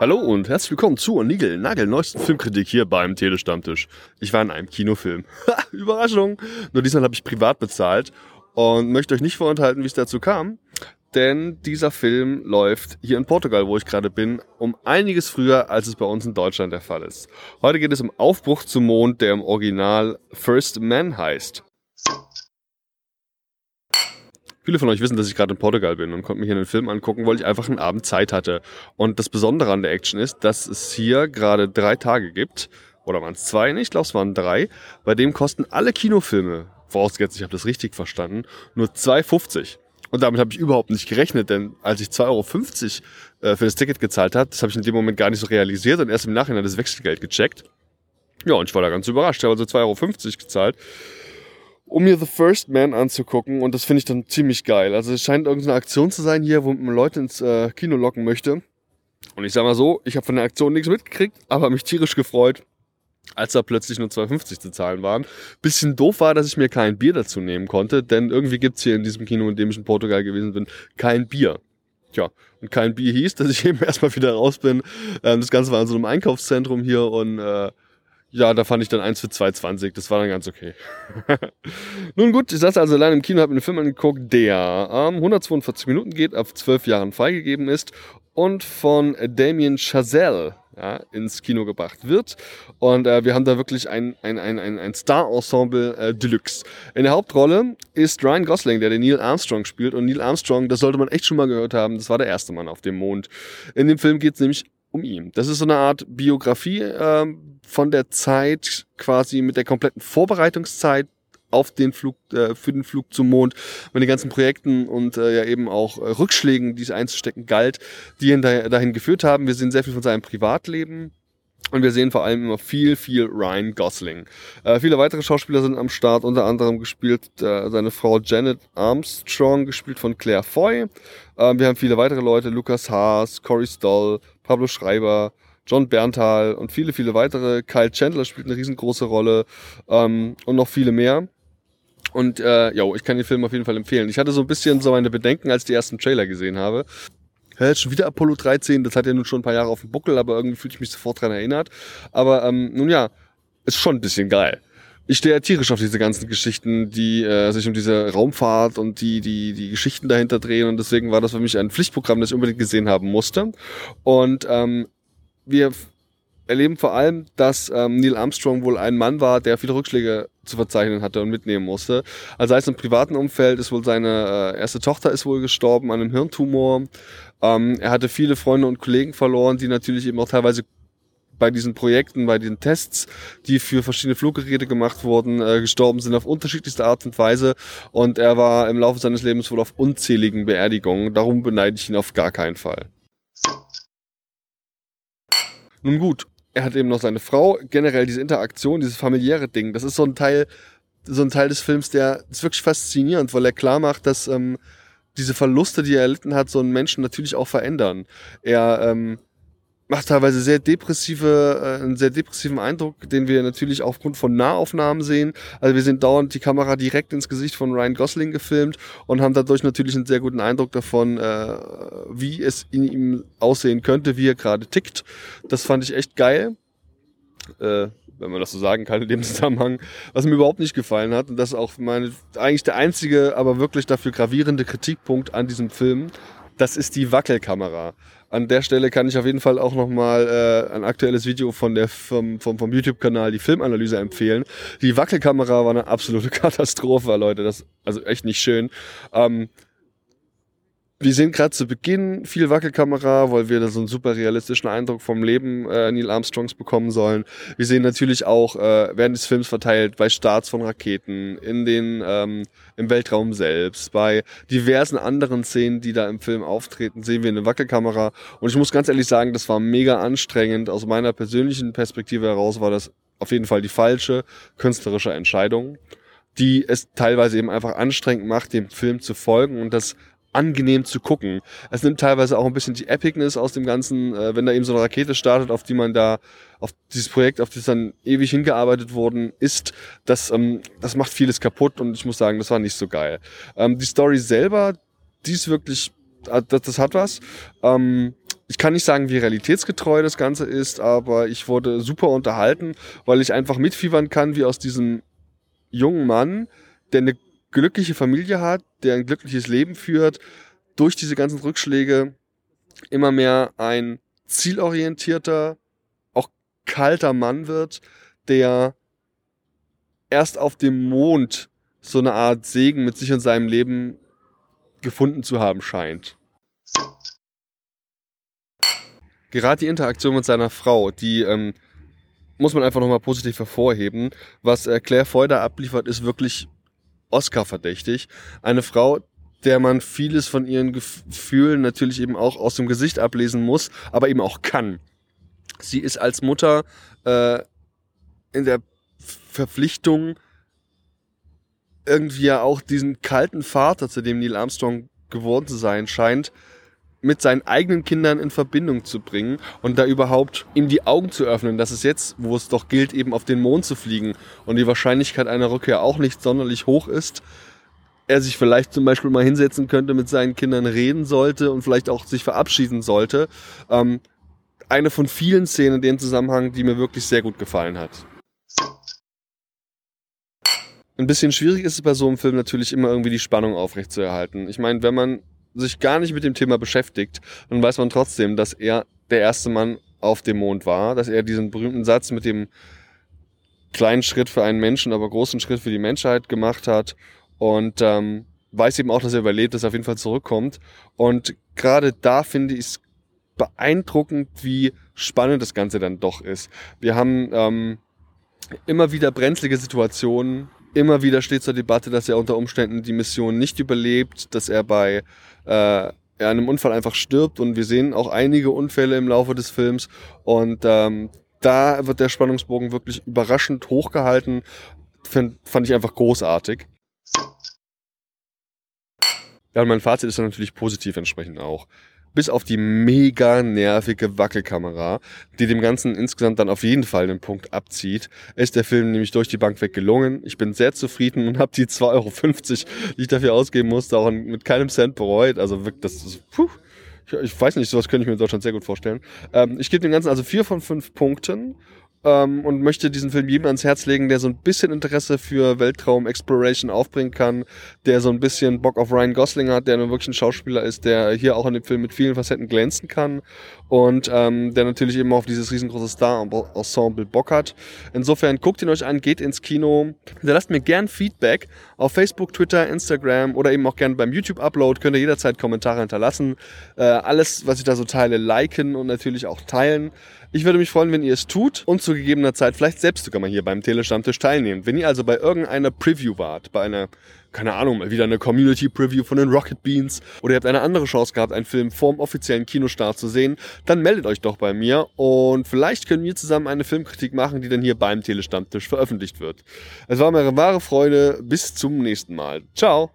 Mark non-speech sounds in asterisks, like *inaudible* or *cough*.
Hallo und herzlich willkommen zur Nigel Nagel neuesten Filmkritik hier beim Telestammtisch. Ich war in einem Kinofilm. *laughs* Überraschung! Nur diesmal habe ich privat bezahlt und möchte euch nicht vorenthalten, wie es dazu kam. Denn dieser Film läuft hier in Portugal, wo ich gerade bin, um einiges früher, als es bei uns in Deutschland der Fall ist. Heute geht es um Aufbruch zum Mond, der im Original First Man heißt. Viele von euch wissen, dass ich gerade in Portugal bin und konnte mir hier einen Film angucken, weil ich einfach einen Abend Zeit hatte. Und das Besondere an der Action ist, dass es hier gerade drei Tage gibt. Oder waren es zwei? Ich glaube, es waren drei. Bei dem kosten alle Kinofilme, vorausgesetzt, ich habe das richtig verstanden, nur 2,50. Und damit habe ich überhaupt nicht gerechnet, denn als ich 2,50 Euro äh, für das Ticket gezahlt habe, das habe ich in dem Moment gar nicht so realisiert und erst im Nachhinein das Wechselgeld gecheckt. Ja, und ich war da ganz überrascht. Ich habe also 2,50 Euro gezahlt um mir The First Man anzugucken und das finde ich dann ziemlich geil. Also es scheint irgendeine Aktion zu sein hier, wo man Leute ins äh, Kino locken möchte. Und ich sag mal so, ich habe von der Aktion nichts mitgekriegt, aber mich tierisch gefreut, als da plötzlich nur 2,50 zu zahlen waren. Bisschen doof war, dass ich mir kein Bier dazu nehmen konnte, denn irgendwie gibt's hier in diesem Kino, in dem ich in Portugal gewesen bin, kein Bier. Tja, und kein Bier hieß, dass ich *laughs* eben erstmal wieder raus bin. Ähm, das Ganze war in so einem Einkaufszentrum hier und äh, ja, da fand ich dann eins für 2,20. Das war dann ganz okay. *laughs* Nun gut, ich saß also allein im Kino, habe mir einen Film angeguckt, der ähm, 142 Minuten geht, ab 12 Jahren freigegeben ist und von Damien Chazelle ja, ins Kino gebracht wird. Und äh, wir haben da wirklich ein, ein, ein, ein, ein Star-Ensemble äh, Deluxe. In der Hauptrolle ist Ryan Gosling, der den Neil Armstrong spielt. Und Neil Armstrong, das sollte man echt schon mal gehört haben, das war der erste Mann auf dem Mond. In dem Film geht es nämlich um ihn. Das ist so eine Art Biografie äh, von der Zeit, quasi mit der kompletten Vorbereitungszeit auf den Flug, äh, für den Flug zum Mond, mit den ganzen Projekten und äh, ja eben auch äh, Rückschlägen, die es einzustecken galt, die ihn da, dahin geführt haben. Wir sehen sehr viel von seinem Privatleben. Und wir sehen vor allem immer viel, viel Ryan Gosling. Äh, viele weitere Schauspieler sind am Start, unter anderem gespielt äh, seine Frau Janet Armstrong, gespielt von Claire Foy. Äh, wir haben viele weitere Leute, Lukas Haas, Corey Stoll, Pablo Schreiber, John Berntal und viele, viele weitere. Kyle Chandler spielt eine riesengroße Rolle ähm, und noch viele mehr. Und äh, ja, ich kann den Film auf jeden Fall empfehlen. Ich hatte so ein bisschen so meine Bedenken, als ich die ersten Trailer gesehen habe. Ja, schon wieder Apollo 13, das hat ja nun schon ein paar Jahre auf dem Buckel, aber irgendwie fühle ich mich sofort dran erinnert. Aber ähm, nun ja, ist schon ein bisschen geil. Ich stehe ja tierisch auf diese ganzen Geschichten, die äh, sich um diese Raumfahrt und die, die, die Geschichten dahinter drehen. Und deswegen war das für mich ein Pflichtprogramm, das ich unbedingt gesehen haben musste. Und ähm, wir erleben vor allem, dass ähm, Neil Armstrong wohl ein Mann war, der viele Rückschläge zu verzeichnen hatte und mitnehmen musste. Also heißt im privaten Umfeld ist wohl seine äh, erste Tochter ist wohl gestorben an einem Hirntumor. Ähm, er hatte viele Freunde und Kollegen verloren, die natürlich eben auch teilweise bei diesen Projekten, bei den Tests, die für verschiedene Fluggeräte gemacht wurden, äh, gestorben sind auf unterschiedlichste Art und Weise. Und er war im Laufe seines Lebens wohl auf unzähligen Beerdigungen. Darum beneide ich ihn auf gar keinen Fall. Nun gut, er hat eben noch seine Frau. Generell diese Interaktion, dieses familiäre Ding, das ist so ein Teil, so ein Teil des Films, der ist wirklich faszinierend, weil er klar macht, dass ähm, diese Verluste, die er erlitten hat, so einen Menschen natürlich auch verändern. Er ähm, macht teilweise sehr depressive, äh, einen sehr depressiven Eindruck, den wir natürlich aufgrund von Nahaufnahmen sehen. Also wir sind dauernd die Kamera direkt ins Gesicht von Ryan Gosling gefilmt und haben dadurch natürlich einen sehr guten Eindruck davon, äh, wie es in ihm aussehen könnte, wie er gerade tickt. Das fand ich echt geil. Äh, wenn man das so sagen kann in dem *laughs* Zusammenhang, was mir überhaupt nicht gefallen hat. Und das ist auch meine, eigentlich der einzige, aber wirklich dafür gravierende Kritikpunkt an diesem Film. Das ist die Wackelkamera. An der Stelle kann ich auf jeden Fall auch nochmal äh, ein aktuelles Video von der, vom, vom, vom YouTube-Kanal, die Filmanalyse empfehlen. Die Wackelkamera war eine absolute *laughs* Katastrophe, Leute. Das also echt nicht schön. Ähm, wir sehen gerade zu Beginn viel Wackelkamera, weil wir da so einen super realistischen Eindruck vom Leben äh, Neil Armstrongs bekommen sollen. Wir sehen natürlich auch äh, während des Films verteilt bei Starts von Raketen, in den ähm, im Weltraum selbst, bei diversen anderen Szenen, die da im Film auftreten, sehen wir eine Wackelkamera. Und ich muss ganz ehrlich sagen, das war mega anstrengend. Aus meiner persönlichen Perspektive heraus war das auf jeden Fall die falsche künstlerische Entscheidung, die es teilweise eben einfach anstrengend macht, dem Film zu folgen und das angenehm zu gucken. Es nimmt teilweise auch ein bisschen die Epicness aus dem Ganzen, äh, wenn da eben so eine Rakete startet, auf die man da, auf dieses Projekt, auf das dann ewig hingearbeitet worden ist, das, ähm, das macht vieles kaputt und ich muss sagen, das war nicht so geil. Ähm, die Story selber, die ist wirklich, äh, das, das hat was. Ähm, ich kann nicht sagen, wie realitätsgetreu das Ganze ist, aber ich wurde super unterhalten, weil ich einfach mitfiebern kann, wie aus diesem jungen Mann, der eine glückliche Familie hat, der ein glückliches Leben führt, durch diese ganzen Rückschläge immer mehr ein zielorientierter, auch kalter Mann wird, der erst auf dem Mond so eine Art Segen mit sich und seinem Leben gefunden zu haben scheint. Gerade die Interaktion mit seiner Frau, die ähm, muss man einfach nochmal positiv hervorheben. Was äh, Claire da abliefert, ist wirklich Oscar-verdächtig. Eine Frau, der man vieles von ihren Gefühlen natürlich eben auch aus dem Gesicht ablesen muss, aber eben auch kann. Sie ist als Mutter äh, in der Verpflichtung, irgendwie ja auch diesen kalten Vater, zu dem Neil Armstrong geworden zu sein scheint, mit seinen eigenen Kindern in Verbindung zu bringen und da überhaupt ihm die Augen zu öffnen, dass es jetzt, wo es doch gilt, eben auf den Mond zu fliegen und die Wahrscheinlichkeit einer Rückkehr auch nicht sonderlich hoch ist, er sich vielleicht zum Beispiel mal hinsetzen könnte, mit seinen Kindern reden sollte und vielleicht auch sich verabschieden sollte. Ähm, eine von vielen Szenen in dem Zusammenhang, die mir wirklich sehr gut gefallen hat. Ein bisschen schwierig ist es bei so einem Film natürlich immer irgendwie die Spannung aufrechtzuerhalten. Ich meine, wenn man sich gar nicht mit dem Thema beschäftigt, dann weiß man trotzdem, dass er der erste Mann auf dem Mond war, dass er diesen berühmten Satz mit dem kleinen Schritt für einen Menschen, aber großen Schritt für die Menschheit gemacht hat und ähm, weiß eben auch, dass er überlebt, dass er auf jeden Fall zurückkommt. Und gerade da finde ich es beeindruckend, wie spannend das Ganze dann doch ist. Wir haben ähm, immer wieder brenzlige Situationen, Immer wieder steht zur Debatte, dass er unter Umständen die Mission nicht überlebt, dass er bei äh, einem Unfall einfach stirbt und wir sehen auch einige Unfälle im Laufe des Films und ähm, da wird der Spannungsbogen wirklich überraschend hochgehalten. Find, fand ich einfach großartig. Ja, und mein Fazit ist dann natürlich positiv entsprechend auch bis auf die mega nervige Wackelkamera, die dem Ganzen insgesamt dann auf jeden Fall einen Punkt abzieht, ist der Film nämlich durch die Bank weg gelungen. Ich bin sehr zufrieden und habe die 2,50 Euro, die ich dafür ausgeben musste, auch mit keinem Cent bereut. Also wirklich, das ist, puh, ich, ich weiß nicht, sowas könnte ich mir in Deutschland sehr gut vorstellen. Ähm, ich gebe dem Ganzen also vier von fünf Punkten ähm, und möchte diesen Film jedem ans Herz legen, der so ein bisschen Interesse für Weltraum Exploration aufbringen kann, der so ein bisschen Bock auf Ryan Gosling hat, der nur wirklich ein Schauspieler ist, der hier auch in dem Film mit vielen Facetten glänzen kann und ähm, der natürlich eben auf dieses riesengroße Star-Ensemble Bock hat. Insofern guckt ihn euch an, geht ins Kino, lasst mir gern Feedback auf Facebook, Twitter, Instagram oder eben auch gern beim YouTube-Upload, könnt ihr jederzeit Kommentare hinterlassen. Äh, alles, was ich da so teile, liken und natürlich auch teilen. Ich würde mich freuen, wenn ihr es tut und zu gegebener Zeit vielleicht selbst sogar mal hier beim Telestammtisch teilnehmt. Wenn ihr also bei irgendeiner Preview wart, bei einer keine Ahnung, mal wieder eine Community Preview von den Rocket Beans oder ihr habt eine andere Chance gehabt, einen Film vorm offiziellen Kinostart zu sehen, dann meldet euch doch bei mir und vielleicht können wir zusammen eine Filmkritik machen, die dann hier beim Telestammtisch veröffentlicht wird. Es war mir eine wahre Freude. Bis zum nächsten Mal. Ciao!